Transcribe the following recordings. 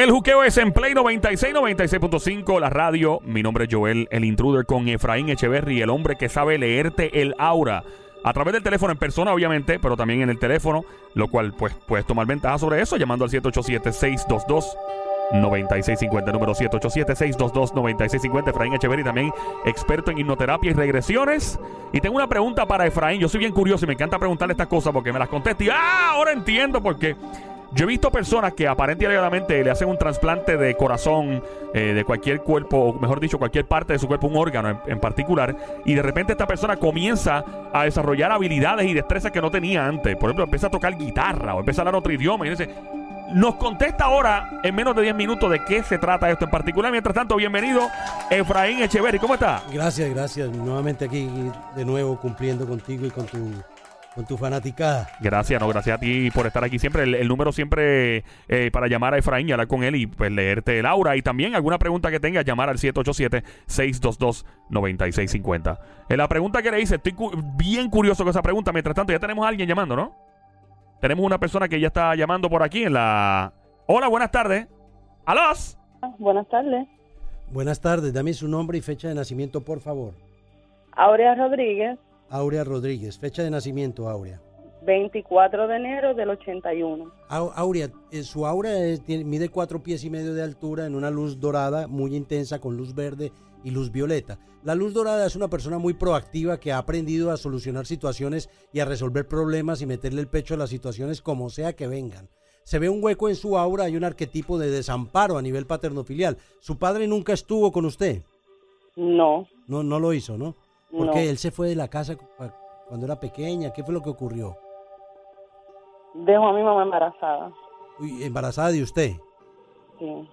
El juqueo es en Play 96, 96.5, la radio. Mi nombre es Joel, el intruder con Efraín Echeverry, el hombre que sabe leerte el aura. A través del teléfono en persona, obviamente, pero también en el teléfono, lo cual pues puedes tomar ventaja sobre eso llamando al 787-622-9650, número 787-622-9650. Efraín Echeverry también experto en hipnoterapia y regresiones. Y tengo una pregunta para Efraín. Yo soy bien curioso y me encanta preguntarle estas cosas porque me las contesta y ¡ah! ahora entiendo por qué. Yo he visto personas que aparentemente le hacen un trasplante de corazón, eh, de cualquier cuerpo, o mejor dicho, cualquier parte de su cuerpo, un órgano en, particular, y de repente esta persona comienza a desarrollar habilidades y destrezas que no tenía antes. Por ejemplo, empieza a tocar guitarra o empieza a hablar otro idioma y dice, nos contesta ahora en menos de 10 minutos de qué se trata esto en particular. Mientras tanto, bienvenido Efraín Echeverry. ¿Cómo está? Gracias, gracias. Nuevamente aquí de nuevo cumpliendo contigo y con tu con tu fanaticada. Gracias, no, gracias a ti por estar aquí siempre. El, número siempre eh, para llamar a Efraín y hablar con él y pues leerte el aura. Y también alguna pregunta que tengas, llamar al 787-622-9650. En la pregunta que le hice, estoy bien curioso con esa pregunta. Mientras tanto, ya tenemos a alguien llamando, ¿no? Tenemos una persona que ya está llamando por aquí en la... Hola, buenas tardes. ¿Alos? Buenas tardes. Buenas tardes, dame su nombre y fecha de nacimiento, por favor. Aurea Rodríguez. Aurea Rodríguez. Fecha de nacimiento, Aurea. 24 de enero del 81. Aurea, eh, su aura mide cuatro pies y medio de altura en una luz dorada muy intensa con luz verde y luz violeta. La luz dorada es una persona muy proactiva que ha aprendido a solucionar situaciones y a resolver problemas y meterle el pecho a las situaciones como sea que vengan. Se ve un hueco en su aura, hay un arquetipo de desamparo a nivel paterno-filial. ¿Su padre nunca estuvo con usted? No. No, no lo hizo, ¿no? Porque él se fue de la casa cuando era pequeña. ¿Qué fue lo que ocurrió? Dejó a mi mamá embarazada. Uy, ¿Embarazada de usted? Sí.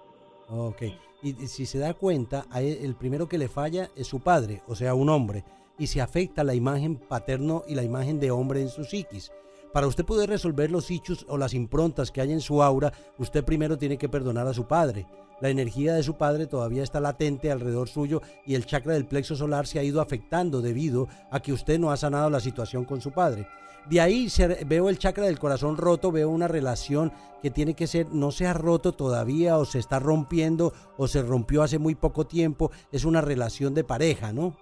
Ok. Y, si se da cuenta, el primero que le falla es su padre, o sea, un hombre. Y se afecta la imagen paterno y la imagen de hombre en su psiquis. Para usted poder resolver los hechos o las improntas que hay en su aura, usted primero tiene que perdonar a su padre. La energía de su padre todavía está latente alrededor suyo y el chakra del plexo solar se ha ido afectando debido a que usted no ha sanado la situación con su padre. De ahí veo el chakra del corazón roto, veo una relación que tiene que ser, no se ha roto todavía o se está rompiendo o se rompió hace muy poco tiempo, es una relación de pareja, ¿no?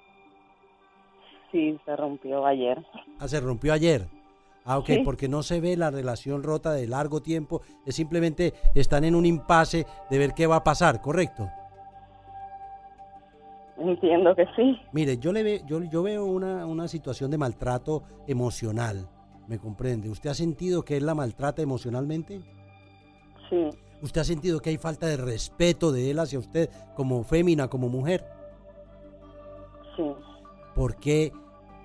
Sí, se rompió ayer. Ah, se rompió ayer. Ah, ok, porque no se ve la relación rota de largo tiempo, es simplemente están en un impasse de ver qué va a pasar, ¿correcto? Entiendo que sí. Mire, yo le ve, yo, yo veo una, una situación de maltrato emocional, ¿me comprende? ¿Usted ha sentido que él la maltrata emocionalmente? Sí. ¿Usted ha sentido que hay falta de respeto de él hacia usted como fémina, como mujer? Sí. ¿Por qué?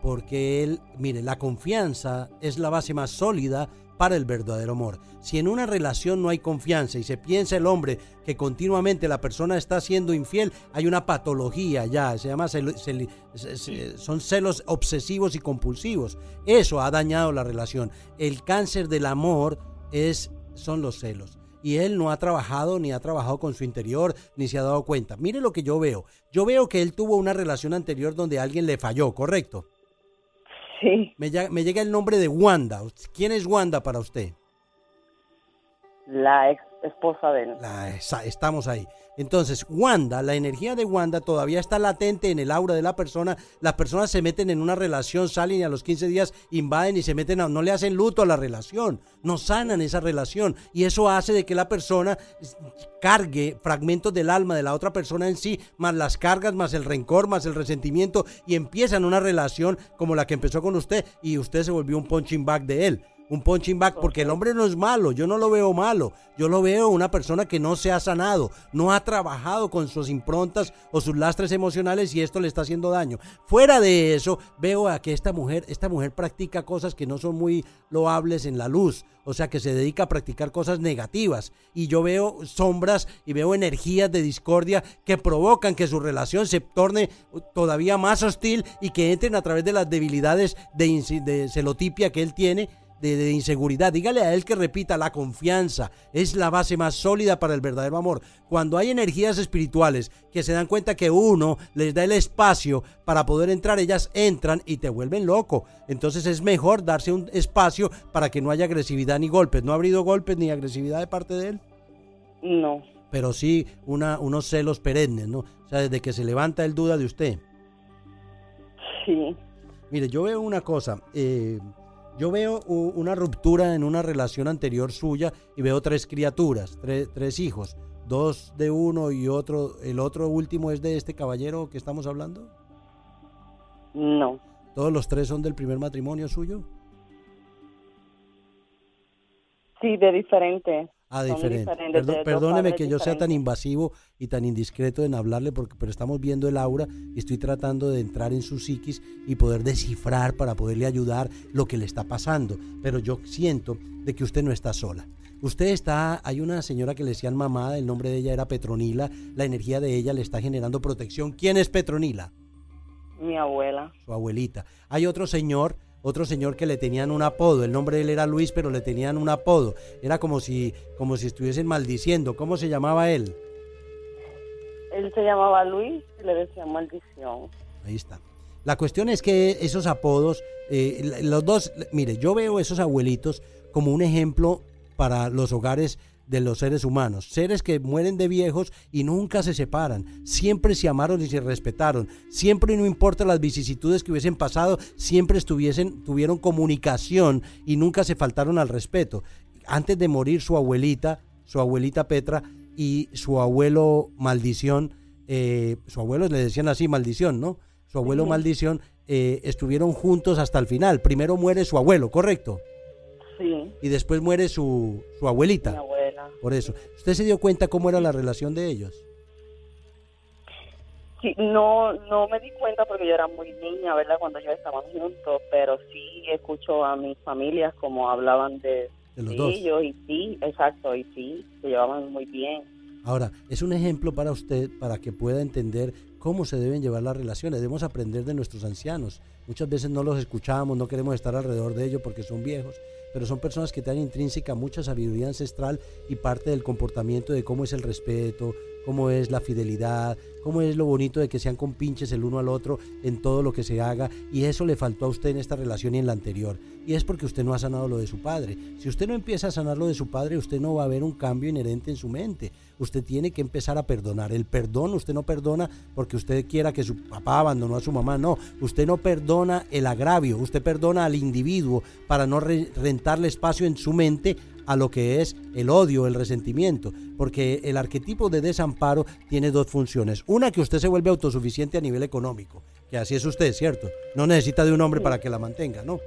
Porque él, mire, la confianza es la base más sólida para el verdadero amor. Si en una relación no hay confianza y se piensa el hombre que continuamente la persona está siendo infiel, hay una patología ya, se llama son celos obsesivos y compulsivos. Eso ha dañado la relación. El cáncer del amor es son los celos y él no ha trabajado ni ha trabajado con su interior ni se ha dado cuenta. Mire lo que yo veo. Yo veo que él tuvo una relación anterior donde alguien le falló, ¿correcto? Me, llega el nombre de Wanda. ¿Quién es Wanda para usted? La ex esposa de él. estamos ahí. Entonces, Wanda, la energía de Wanda todavía está latente en el aura de la persona. Las personas se meten en una relación, salen y a los 15 días invaden y se meten, a, no le hacen luto a la relación, no sanan esa relación. Y eso hace de que la persona cargue fragmentos del alma de la otra persona en sí, más las cargas, más el rencor, más el resentimiento, y empiezan una relación como la que empezó con usted y usted se volvió un punching bag de él un punching back, porque el hombre no es malo, yo no lo veo malo, yo lo veo una persona que no se ha sanado, no ha trabajado con sus improntas o sus lastres emocionales y esto le está haciendo daño. Fuera de eso, veo a que esta mujer, esta mujer practica cosas que no son muy loables en la luz, o sea que se dedica a practicar cosas negativas y yo veo sombras y veo energías de discordia que provocan que su relación se torne todavía más hostil y que entren a través de las debilidades de, de celotipia que él tiene de, inseguridad. Dígale a él que repita, la confianza es la base más sólida para el verdadero amor. Cuando hay energías espirituales que se dan cuenta que uno les da el espacio para poder entrar, ellas entran y te vuelven loco. Entonces es mejor darse un espacio para que no haya agresividad ni golpes. ¿No ha habido golpes ni agresividad de parte de él? No. pero sí una, unos celos perennes, ¿no? O sea, desde que se levanta él duda de usted. Sí. Mire, yo veo una cosa, eh, yo veo una ruptura en una relación anterior suya y veo tres criaturas, tre- tres hijos, dos de uno y otro, el otro último es de este caballero que estamos hablando. No. ¿Todos los tres son del primer matrimonio suyo? Sí, de diferente. Ah, diferente. perdóneme que yo sea tan invasivo y tan indiscreto en hablarle, porque, pero estamos viendo el aura y estoy tratando de entrar en su psiquis y poder descifrar para poderle ayudar lo que le está pasando. Pero yo siento de que usted no está sola. Usted está, hay una señora que le decían mamá, el nombre de ella era Petronila, la energía de ella le está generando protección. ¿Quién es Petronila? Mi abuela. su abuelita. Hay otro señor, otro señor que le tenían un apodo, el nombre de él era Luis, pero le tenían un apodo. Era como si, como si estuviesen maldiciendo. ¿Cómo se llamaba él? Él se llamaba Luis y le decía maldición. Ahí está. La cuestión es que esos apodos, eh, los dos, mire, yo veo esos abuelitos como un ejemplo para los hogares de los seres humanos, seres que mueren de viejos y nunca se separan, siempre se amaron y se respetaron, siempre no importa las vicisitudes que hubiesen pasado, siempre estuviesen, tuvieron comunicación y nunca se faltaron al respeto. Antes de morir su abuelita, su abuelita Petra y su abuelo Maldición, eh, su abuelo le decían así, Maldición, ¿no? Su abuelo Maldición eh, estuvieron juntos hasta el final. Primero muere su abuelo, ¿correcto? Sí, Y después muere su, su abuelita. mi abuela. Por eso. ¿Usted se dio cuenta cómo era la relación de ellos? Sí, no, no me di cuenta porque yo era muy niña, ¿verdad? Cuando ellos estaban juntos, pero sí escucho a mis familias como hablaban de, De los de dos. ellos y sí, exacto, y sí, se llevaban muy bien. Ahora, es un ejemplo para usted para que pueda entender cómo se deben llevar las relaciones. Debemos aprender de nuestros ancianos. Muchas veces no los escuchamos, no queremos estar alrededor de ellos porque son viejos, pero son personas que tienen intrínseca mucha sabiduría ancestral y parte del comportamiento de cómo es el respeto, cómo es la fidelidad, cómo es lo bonito de que sean compinches el uno al otro en todo lo que se haga. Y eso le faltó a usted en esta relación y en la anterior. Y es porque usted no ha sanado lo de su padre. Si usted no empieza a sanar lo de su padre, usted no va a ver un cambio inherente en su mente. Usted tiene que empezar a perdonar. El perdón, usted no perdona porque usted quiera que su papá abandonó a su mamá. No, usted no perdona el agravio. Usted perdona al individuo para no re- rentarle espacio en su mente a lo que es el odio, el resentimiento, porque el arquetipo de desamparo tiene dos funciones. Una, que usted se vuelve autosuficiente a nivel económico, que así es usted, ¿cierto? No necesita de un hombre para que la mantenga, ¿no?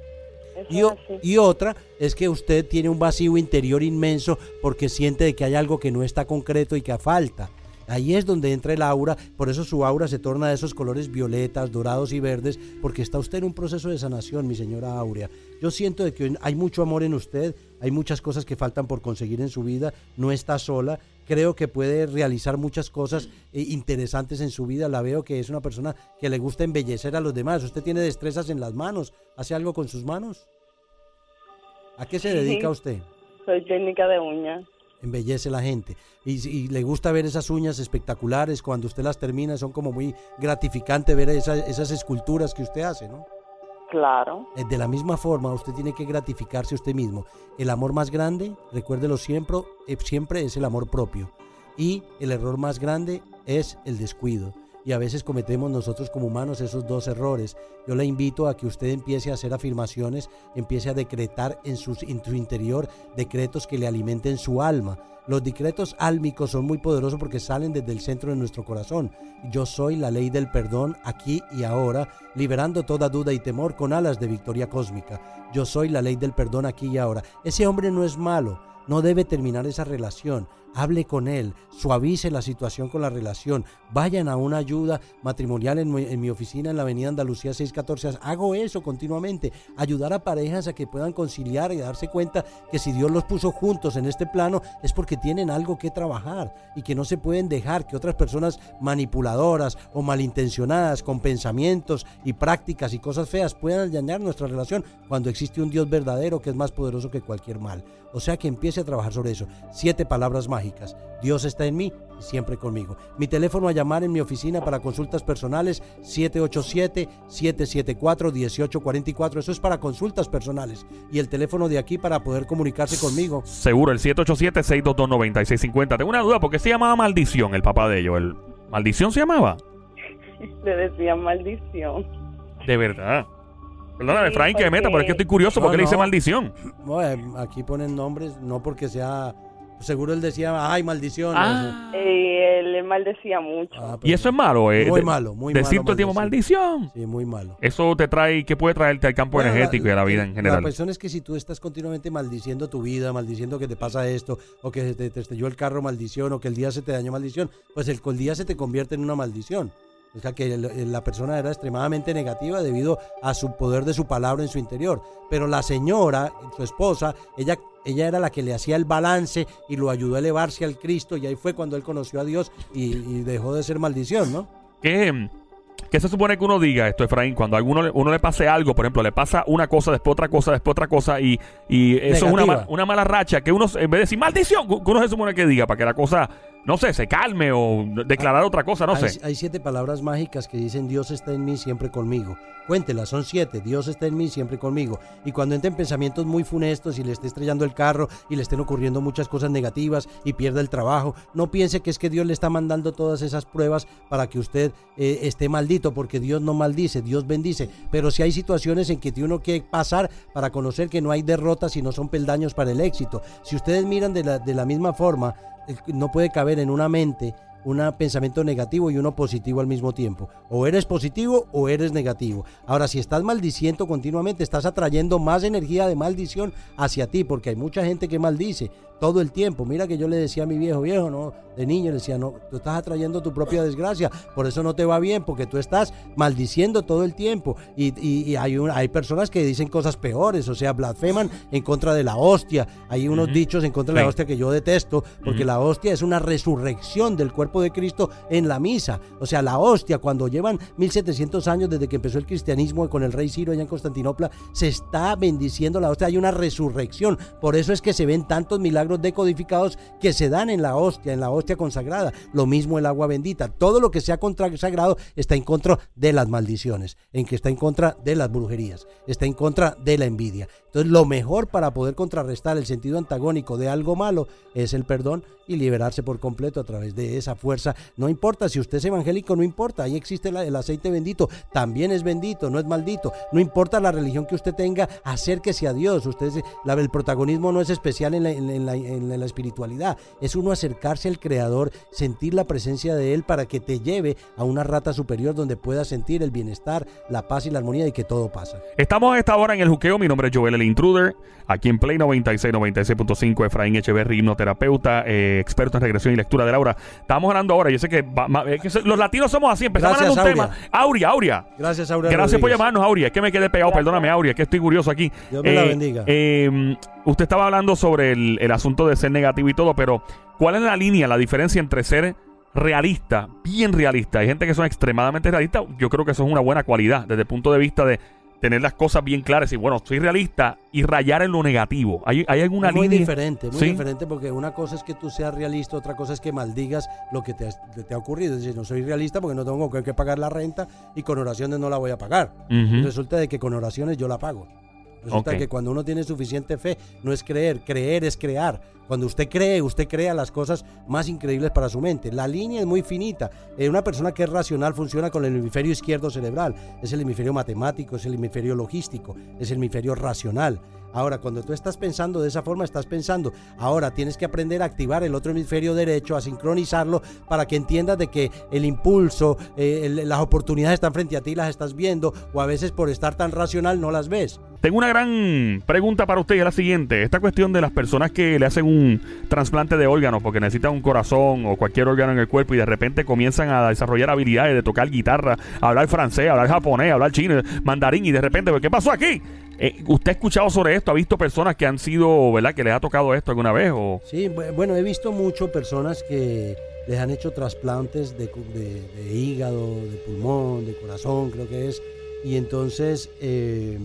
Y otra es que usted tiene un vacío interior inmenso porque siente de que hay algo que no está concreto y que falta. Ahí es donde entra el aura, por eso su aura se torna de esos colores violetas, dorados y verdes, porque está usted en un proceso de sanación, mi señora Aurea. Yo siento de que hay mucho amor en usted, hay muchas cosas que faltan por conseguir en su vida, no está sola, creo que puede realizar muchas cosas eh, interesantes en su vida, la veo que es una persona que le gusta embellecer a los demás, usted tiene destrezas en las manos, hace algo con sus manos. ¿A qué se dedica usted? Soy técnica de uñas. Embellece la gente. Y, y le gusta ver esas uñas espectaculares, cuando usted las termina, son como muy gratificante ver esa- esas esculturas que usted hace, ¿no? Claro. Eh, De la misma forma, usted tiene que gratificarse usted mismo. El amor más grande, recuérdelo siempre, eh, siempre es el amor propio. Y el error más grande es el descuido. Y a veces cometemos nosotros como humanos esos dos errores. Yo le invito a que usted empiece a hacer afirmaciones, empiece a decretar en, sus, en su interior decretos que le alimenten su alma. Los decretos álmicos son muy poderosos porque salen desde el centro de nuestro corazón. Yo soy la ley del perdón aquí y ahora, liberando toda duda y temor con alas de victoria cósmica. Yo soy la ley del perdón aquí y ahora. Ese hombre no es malo, no debe terminar esa relación. Hable con él, suavice la situación con la relación. Vayan a una ayuda matrimonial en mi, oficina en la Avenida Andalucía 614. Hago eso continuamente. Ayudar a parejas a que puedan conciliar y darse cuenta que si Dios los puso juntos en este plano es porque tienen algo que trabajar y que no se pueden dejar que otras personas manipuladoras o malintencionadas con pensamientos y prácticas y cosas feas puedan dañar nuestra relación cuando existe un Dios verdadero que es más poderoso que cualquier mal. O sea que empiece a trabajar sobre eso. Siete palabras mágicas. Dios está en mí y siempre conmigo. Mi teléfono a llamar en mi oficina para consultas personales 787-774-1844. Eso es para consultas personales. Y el teléfono de aquí para poder comunicarse conmigo. Seguro, el 787-622-9650. Tengo una duda, ¿por qué se llamaba Maldición el papá de ellos? ¿El ¿Maldición se llamaba? Le decían maldición. De verdad. Perdóname, Sí, Efraín, que me meta, porque- pero es que estoy curioso No, porque le dice maldición. No, eh, aquí ponen nombres, no porque sea. Seguro él decía, ay, maldición. Ah. Y él, él maldecía mucho. Ah, Y eso es malo, eh. Muy de- malo, muy Decir malo todo el tiempo maldición. Sí, muy malo. Eso te trae, ¿qué puede traerte al campo Bueno, energético y a la vida en La general? cuestión es que si tú estás continuamente maldiciendo tu vida, maldiciendo que te pasa esto, o que te, te estrelló el carro maldición, o que el día se te dañó maldición, pues el, el día se te convierte en una maldición. O sea que la persona era extremadamente negativa debido a su poder de su palabra en su interior. Pero la señora, su esposa, ella, ella era la que le hacía el balance y lo ayudó a elevarse al Cristo y ahí fue cuando él conoció a Dios y, y dejó de ser maldición, ¿no? ¿Qué, qué se supone que uno diga esto, Efraín? Cuando a alguno uno le pase algo, por ejemplo, le pasa una cosa, después otra cosa, después otra cosa, y, y eso es una, una mala racha, que uno, en vez de decir maldición, que uno se supone que diga para que la cosa, no sé, se calme o declarar otra cosa, no hay, sé. hay siete palabras mágicas que dicen Dios está en mí siempre conmigo. Cuéntelas, son siete. Dios está en mí siempre conmigo. Y cuando entren pensamientos muy funestos y le esté estrellando el carro y le estén ocurriendo muchas cosas negativas y pierda el trabajo, no piense que es que Dios le está mandando todas esas pruebas para que usted eh, esté maldito, porque Dios no maldice, Dios bendice. Pero si hay situaciones en que tiene uno que pasar para conocer que no hay derrotas y no son peldaños para el éxito. Si ustedes miran de la, de la misma forma, no puede caber en una mente un pensamiento negativo y uno positivo al mismo tiempo. O eres positivo o eres negativo. Ahora, si estás maldiciendo continuamente, estás atrayendo más energía de maldición hacia ti, porque hay mucha gente que maldice todo el tiempo. Mira que yo le decía a mi viejo, viejo, no, de niño le decía, no, tú estás atrayendo tu propia desgracia, por eso no te va bien, porque tú estás maldiciendo todo el tiempo. Y, y- y hay, un- hay personas que dicen cosas peores, o sea, blasfeman en contra de la hostia. Hay unos dichos en contra de la hostia que yo detesto, porque la hostia es una resurrección del cuerpo de Cristo en la misa. O sea, la hostia, cuando llevan 1700 años desde que empezó el cristianismo con el rey Ciro allá en Constantinopla, se está bendiciendo la hostia. Hay una resurrección. Por eso es que se ven tantos milagros decodificados que se dan en la hostia, en la hostia consagrada. Lo mismo el agua bendita. Todo lo que sea consagrado está en contra de las maldiciones, en que está en contra de las brujerías, está en contra de la envidia. Entonces, lo mejor para poder contrarrestar el sentido antagónico de algo malo es el perdón y liberarse por completo a través de esa fuerza. No importa si usted es evangélico, no importa, ahí existe el aceite bendito, también es bendito, no es maldito. No importa la religión que usted tenga, acérquese a Dios. Usted es- la- el protagonismo no es especial en la, espiritualidad, es uno acercarse al Creador, sentir la presencia de Él para que te lleve a una rata superior donde puedas sentir el bienestar, la paz y la armonía y que todo pasa. Estamos a esta hora en el juqueo. Mi nombre es Joel el Intruder. Aquí en Play 96, 96.5. Efraín Echeverry, hipnoterapeuta, eh, experto en regresión y lectura de Laura. Estamos ahora. Yo sé que, va- ma- es que se- los latinos somos así. Empezamos Gracias, hablando un tema. Aurea, Aurea. Gracias, Aura. Gracias por Rodríguez. llamarnos, Aurea. Es que me quedé pegado. Perdóname, Aurea. Es que estoy curioso aquí. Dios me la bendiga. eh, usted estaba hablando sobre el, el asunto de ser negativo y todo, pero ¿cuál es la línea, la diferencia entre ser realista, bien realista? Hay gente que son extremadamente realistas. Yo creo que eso es una buena cualidad desde el punto de vista de tener las cosas bien claras y bueno, soy realista y rayar en lo negativo. ¿Hay, hay alguna muy línea? diferente, muy ¿Sí? diferente porque una cosa es que tú seas realista, otra cosa es que maldigas lo que te, ha- te ha ocurrido. Es decir, no soy realista porque no tengo que, pagar la renta y con oraciones no la voy a pagar. Resulta de que con oraciones yo la pago. Resulta que cuando uno tiene suficiente fe, no es creer, creer es crear. Cuando usted cree, usted crea las cosas más increíbles para su mente. La línea es muy finita. Eh, una persona que es racional funciona con el hemisferio izquierdo cerebral. Es el hemisferio matemático, es el hemisferio logístico, es el hemisferio racional. Ahora, cuando tú estás pensando de esa forma, estás pensando. Ahora tienes que aprender a activar el otro hemisferio derecho, a sincronizarlo para que entiendas de que el impulso, eh, las oportunidades están frente a ti, las estás viendo, o a veces por estar tan racional no las ves. Tengo una gran pregunta para usted es la siguiente. Esta cuestión de las personas que le hacen un trasplante de órganos porque necesitan un corazón o cualquier órgano en el cuerpo y de repente comienzan a desarrollar habilidades de tocar guitarra, hablar francés, hablar japonés, hablar chino, mandarín y de repente, ¿qué pasó aquí? Eh, ¿Usted ha escuchado sobre esto? ¿Ha visto personas que han sido, ¿verdad? Que les ha tocado esto alguna vez? O... Sí, bu- bueno, he visto mucho personas que les han hecho trasplantes de, de- de hígado, de pulmón, de corazón, creo que es, y entonces eh,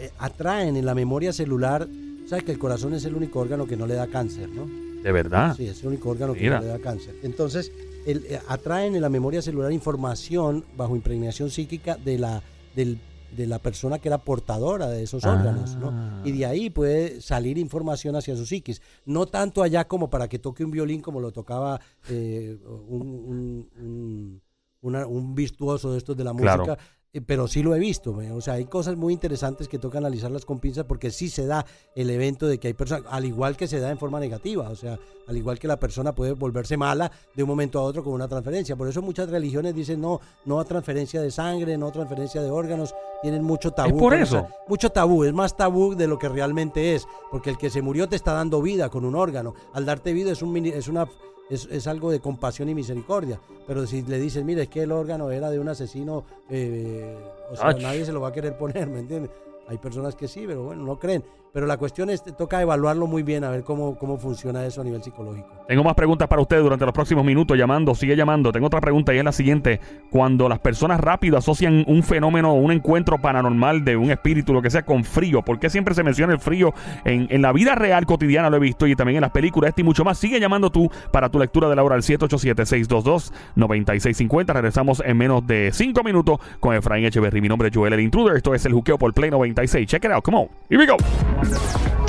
eh, atraen en la memoria celular sabes que el corazón es el único órgano que no le da cáncer, ¿no? De verdad. Sí, es el único órgano que no le da cáncer. Entonces, el, eh, atraen en la memoria celular información bajo impregnación psíquica de la, del- de la persona que era portadora de esos Ah. órganos, ¿no? Y de ahí puede salir información hacia su psiquis. No tanto allá como para que toque un violín como lo tocaba eh, un, un- un- una- un virtuoso de estos de la música, pero sí lo he visto. O sea, hay cosas muy interesantes que toca analizarlas con pinzas porque sí se da el evento de que hay personas, al igual que se da en forma negativa, o sea, al igual que la persona puede volverse mala de un momento a otro con una transferencia. Por eso muchas religiones dicen no, no a transferencia de sangre, no a transferencia de órganos, tienen mucho tabú. por con eso? esa- mucho tabú, es más tabú de lo que realmente es, porque el que se murió te está dando vida con un órgano. Al darte vida es un es una es, es algo de compasión y misericordia. Pero si le dices, mire, es que el órgano era de un asesino, eh, o sea, Ach. nadie se lo va a querer poner, ¿me entiendes? Hay personas que sí, pero bueno, no creen. Pero la cuestión es, toca evaluarlo muy bien, a ver cómo, cómo funciona eso a nivel psicológico. Tengo más preguntas para usted durante los próximos minutos llamando, sigue llamando. Tengo otra pregunta y es la siguiente. Cuando las personas rápido asocian un fenómeno, un encuentro paranormal de un espíritu, lo que sea, con frío, ¿por qué siempre se menciona el frío? En, en la vida real cotidiana lo he visto y también en las películas, este y mucho más. Sigue llamando tú para tu lectura de la hora al 787-622-9650. Regresamos en menos de 5 minutos con Efraín Echeverry. Mi nombre es Joel el Intruder. Esto es el juqueo por Play 96. Check it out, come on. Here we go. Yeah.